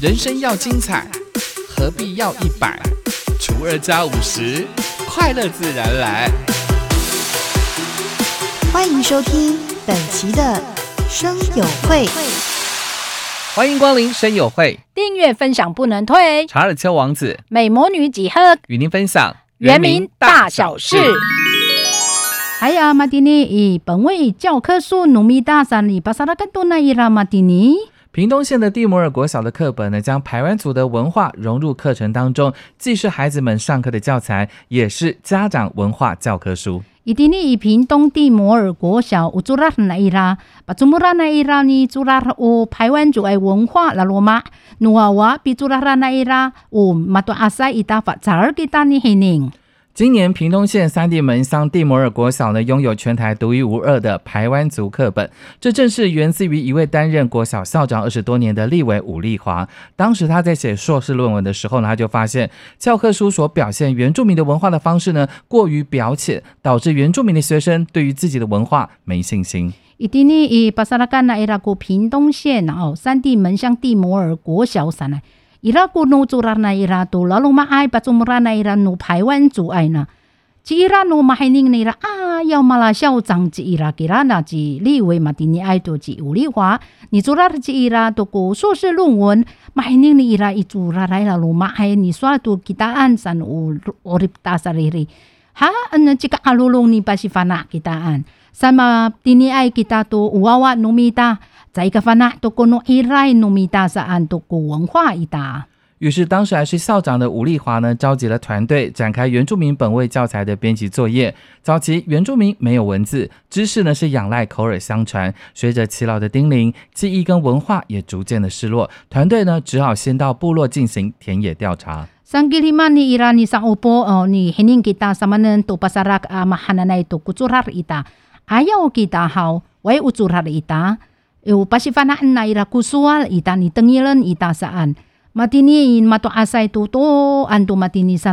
人生要精彩，何必要一百除二加五十？快乐自然来。欢迎收听本期的生友会。欢迎光临生友会，订阅分享不能退。查尔丘王子美魔女几何？与您分享原名大小事。哎呀，马蒂尼以本位教科书努米大山里巴萨拉更多那伊拉马蒂尼。屏东县的蒂摩尔国小的课本呢，将排湾族的文化融入课程当中，既是孩子们上课的教材，也是家长文化教科书。伊蒂尼以屏东蒂摩尔国小乌祖拉那伊拉，把祖穆拉那伊拉尼祖拉乌排湾族爱文化拉罗马，努阿瓦比祖拉那伊拉乌马多阿塞伊达法查尔吉达尼黑宁。今年屏东县三地门乡蒂摩尔国小呢，拥有全台独一无二的排湾族课本。这正是源自于一位担任国小校长二十多年的立委武立华。当时他在写硕士论文的时候呢，他就发现教科书所表现原住民的文化的方式呢，过于表浅，导致原住民的学生对于自己的文化没信心。伊蒂尼以巴萨拉干那伊拉古屏东县哦，三地门乡蒂摩尔国小山呢。伊拉古努祖拉那伊拉都老龙马爱把祖穆拉那伊拉努排湾族爱呢，即伊拉努马海宁那伊拉啊，要马拉校长即伊拉给拉那即立为马蒂尼爱多即武力华，你祖拉的即伊拉都过硕士论文，马海宁伊拉伊祖拉来拉鲁马海你说都给答案 san u orip ta sarili ha an jika alulong ni pasifana kita an sama tini ay kita to uwawa numita 在一个方呢，都过弄伊来努米大厦安都过文化一大。于是，当时还是校长的吴丽华呢，召集了团队，展开原住民本位教材的编辑作业。早期原住民没有文字，知识呢是仰赖口耳相传。随着耆老的叮咛，记忆跟文化也逐渐的失落。团队呢，只好先到部落进行田野调查。上吉里曼尼伊拉尼上乌波哦，你肯定给他什么呢？都巴萨拉啊马哈那奈都古祖拉伊达，哎呀，我给他好，我也乌祖拉伊达。有巴西法那那伊拉古苏啊，伊达尼登伊人伊达啥安，马蒂尼因马多阿塞多多安多马蒂尼萨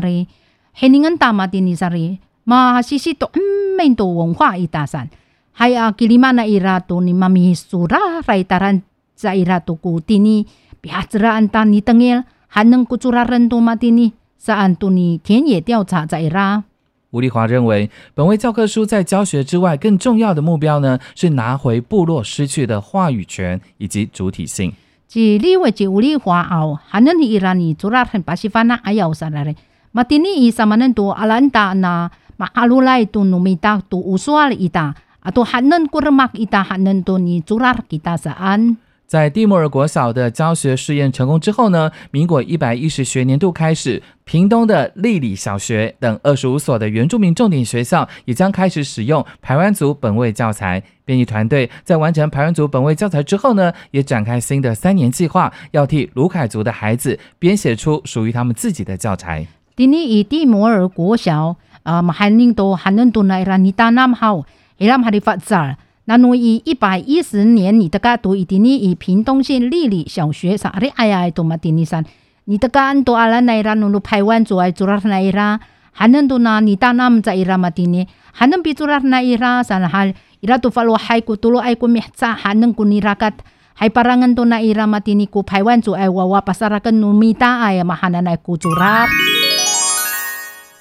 吴丽华认为，本位教科书在教学之外，更重要的目标呢，是拿回部落失去的话语权以及主体性。即李为即吴丽华后，还能伊拉尼做拉很巴西法那阿要啥嘞？马蒂尼伊什么能多阿兰达那马阿鲁来多努米达多乌苏阿伊达，啊多还能古尔马伊达还能多尼做拉吉达啥安？在蒂摩尔国小的教学试验成功之后呢，民国一百一十学年度开始，屏东的丽里小学等二十五所的原住民重点学校也将开始使用排湾族本位教材。编辑团队在完成排湾族本位教材之后呢，也展开新的三年计划，要替卢凯族的孩子编写出属于他们自己的教材。蒂尼以蒂莫尔国小啊，马汉宁多汉能多奈拉尼达南好，伊拉马里发展。那侬以一百一十年，你的个读一点你以屏东县丽里小学啥的，哎呀，多嘛点你山，你的个安多阿拉奈拉侬侬排湾做爱做拉奈拉，还能多那你大那么在伊拉嘛点你，还能比做拉奈拉啥哈，伊拉都发罗海古多罗爱古咩咋还能古尼拉个。hay parangan to na ira matini ko paiwan so ay wawa pasarakan numita ay mahanan ay kucurat.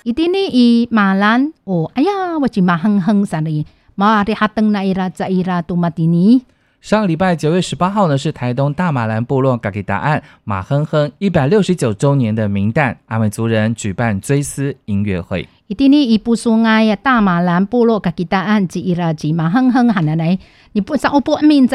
Itini i malan o aya wachi mahang hang sari 马里哈登那伊拉在伊拉杜马蒂尼。上个礼拜九月十八号呢，是台东大马兰部落嘎给答案马哼哼一百六十九周年的名旦阿美族人举办追思音乐会。伊蒂尼伊布苏埃呀大马兰部落嘎给答案及伊拉及马哼哼喊奶奶，你不在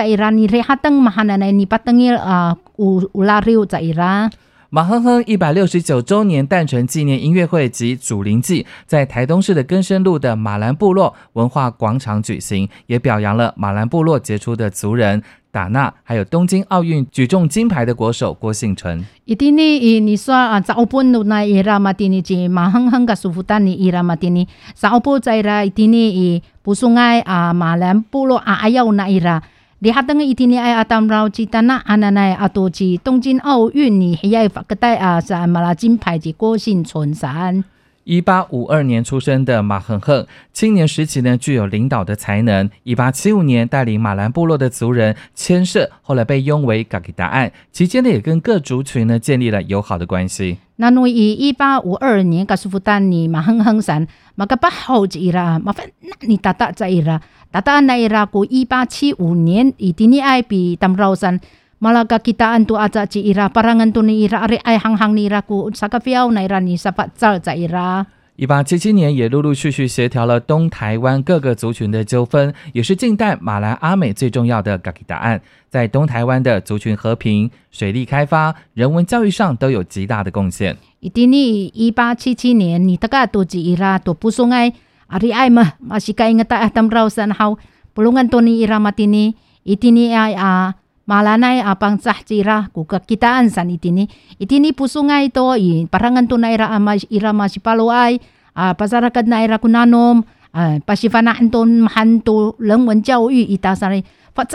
伊拉，你里哈登马喊奶奶，你把登伊啊乌乌拉六在伊拉。马哼哼一百六十九周年诞辰纪念音乐会及主灵祭在台东市的根生路的马兰部落文化广场举行，也表扬了马兰部落杰出的族人达纳，还有东京奥运举重金牌的国手郭幸存。一定呢，伊你说啊，早本路那伊拉马蒂尼吉马哼哼个舒服丹尼伊拉马蒂尼，早本在啦一定呢伊不送爱啊马兰部落啊阿要那伊拉。Lihat dengan itini ay atam rau ci tanah ananai atau ci 东京奥运你还要发个带啊，啥马拉金牌及郭幸存山。一八五二年出生的马恒恒，青年时期呢具有领导的才能。一八七五年带领马兰部落的族人迁社，后来被拥为噶吉达案，期间呢也跟各族群呢建立了友好的关系。那侬以一八五二年噶苏福丹尼马亨亨山，马个八号子伊拉，麻烦那你达达在伊拉，达达那伊拉过一八七五年以第尼埃比达姆劳山。Malaga kitaan tu aja ci ira parangan tu ni ira ari ai hang hang ni ira ku saka fiao na ira ni sapat zal za ira. 一八七七年，也陆陆续续协调了东台湾各个族群的纠纷，也是近代马来阿美最重要的 Gaki 答案，在东台湾的族群和平、水利开发、人文教育上都有极大的贡献。一定你一八七七年，你大家都知伊拉都不送爱阿里爱嘛，嘛是该应该 tam rausan hau pulungan tu ni ira matini itini ai a malanay apang sah cira ku kakitaan san itini itini pusungay ito i parangan to na ira ama ira masipalo ay uh, pasarakat na ira kunanom uh, pasifanaan ton mahanto 人文教育 ita sa fa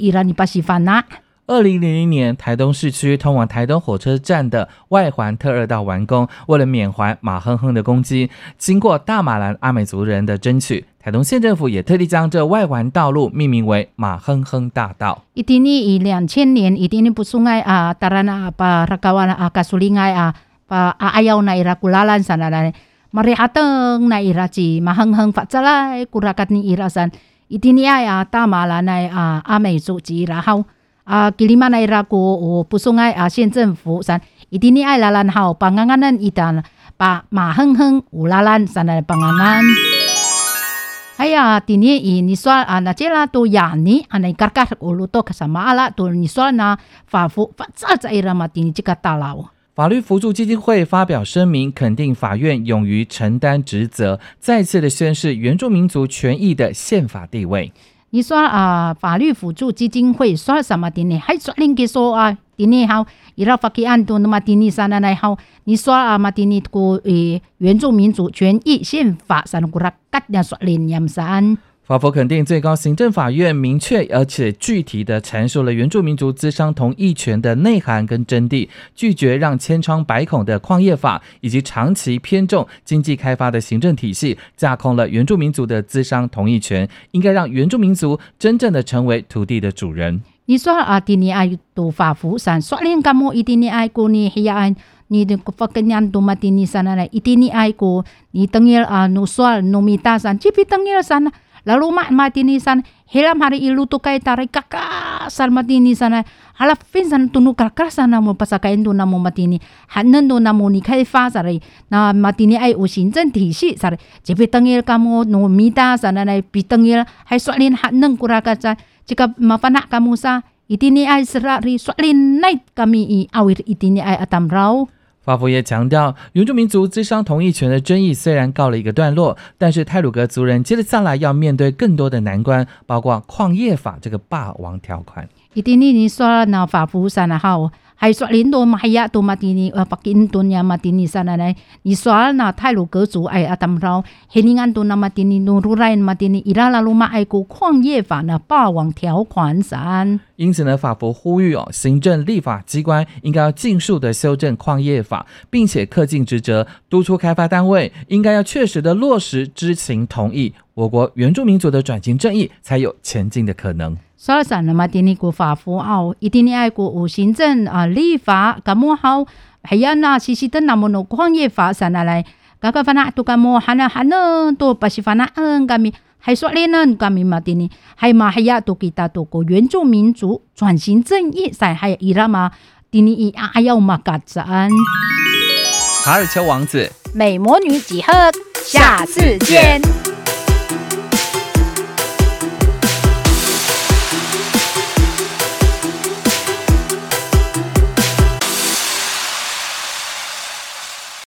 ira ni pasifana 二零零零年，台东市区通往台东火车站的外环特二道完工。为了缅怀马哼哼的功绩，经过大马兰阿美族人的争取，台东县政府也特地将这外环道路命名为马哼哼大道。一定呢，以两千年一定呢不送爱啊，当然啊，把那个啊，卡苏林爱啊，把啊阿要那伊拉古拉兰山那来，mari hateng na ira ci maheng-heng fa calai kurakat ni ira san itini ay a tama la na a a mei zu ji ra hao 啊，吉里马奈拉国我不送爱啊，县政府三一定你爱拉兰好，帮安安人一旦把马哼哼乌拉兰三来帮安安。哎呀，第二一你说啊，那这啦都亚尼啊，那嘎嘎乌鲁多克什么阿拉都你说那法服法咋在伊拉嘛？第二这个大佬。法律辅助基金会发表声明，肯定法院勇于承担职责，再次的宣示原住民族权益的宪法地位。你说啊，法律辅助基金会说什么的呢？还说另个说啊，的呢好，伊拉法给安多那么的呢啥那来好，你说啊嘛的呢个诶原住民族权益宪法啥那个啦，格呀说另样啥。法佛肯定最高行政法院明确而且具体的阐述了原住民族资商同意权的内涵跟真谛，拒绝让千疮百孔的矿业法以及长期偏重经济开发的行政体系架空了原住民族的资商同意权，应该让原住民族真正的成为土地的主人。你说啊，第你爱读法服山，说连干么一定你爱过你黑暗。你的发根 yan tu mati ni sana na itini ay ko ni tengil a nuswal numita san cipi tengil sana lalu mak mati nisan helam hari ilu tu kai tarik kakasal mati nisan ala finsan tunu kakasa namu pasakain tu namu mati ni. Hanen eh. tu namu ni kai fa na mati ni ai usin zen ti si sari kamu no mita sana nai pi tengil hai soalin hanen kurakaca jika mafana kamu sa itini ai serari soalin nait kami i awir itini ai atam rau. 法福也强调，原住民族资商同意权的争议虽然告了一个段落，但是泰鲁格族人接着下来要面对更多的难关，包括矿业法这个霸王条款。一定你说了那法福山啊好。还说林多玛呀，多玛蒂尼呃，北京多尼亚马蒂尼啥奶奶，你说那泰鲁格族哎呀，他们说黑尼安多那马蒂尼努鲁莱马蒂尼伊拉拉鲁马爱国矿业法呢霸王条款三。因此呢，法国呼吁哦，行政立法机关应该要尽速的修正矿业法，并且恪尽职责，督促开发单位应该要确实的落实知情同意。我国原住民族的转型正义才有前进的可能。所以上那么第二个法服哦，一定爱国有行政啊立法，咁么好，系呀那西西的那么 no 矿业法上来，嗰個法那都咁麼，係那係那都不是法那嗯咁咪，係說咧呢咁咪嘛啲呢，係嘛係呀都其他都個原住民族轉型正義，晒係伊拉嘛，啲呢還要嘛格贊。卡尔丘王子，美魔女几何，下次见。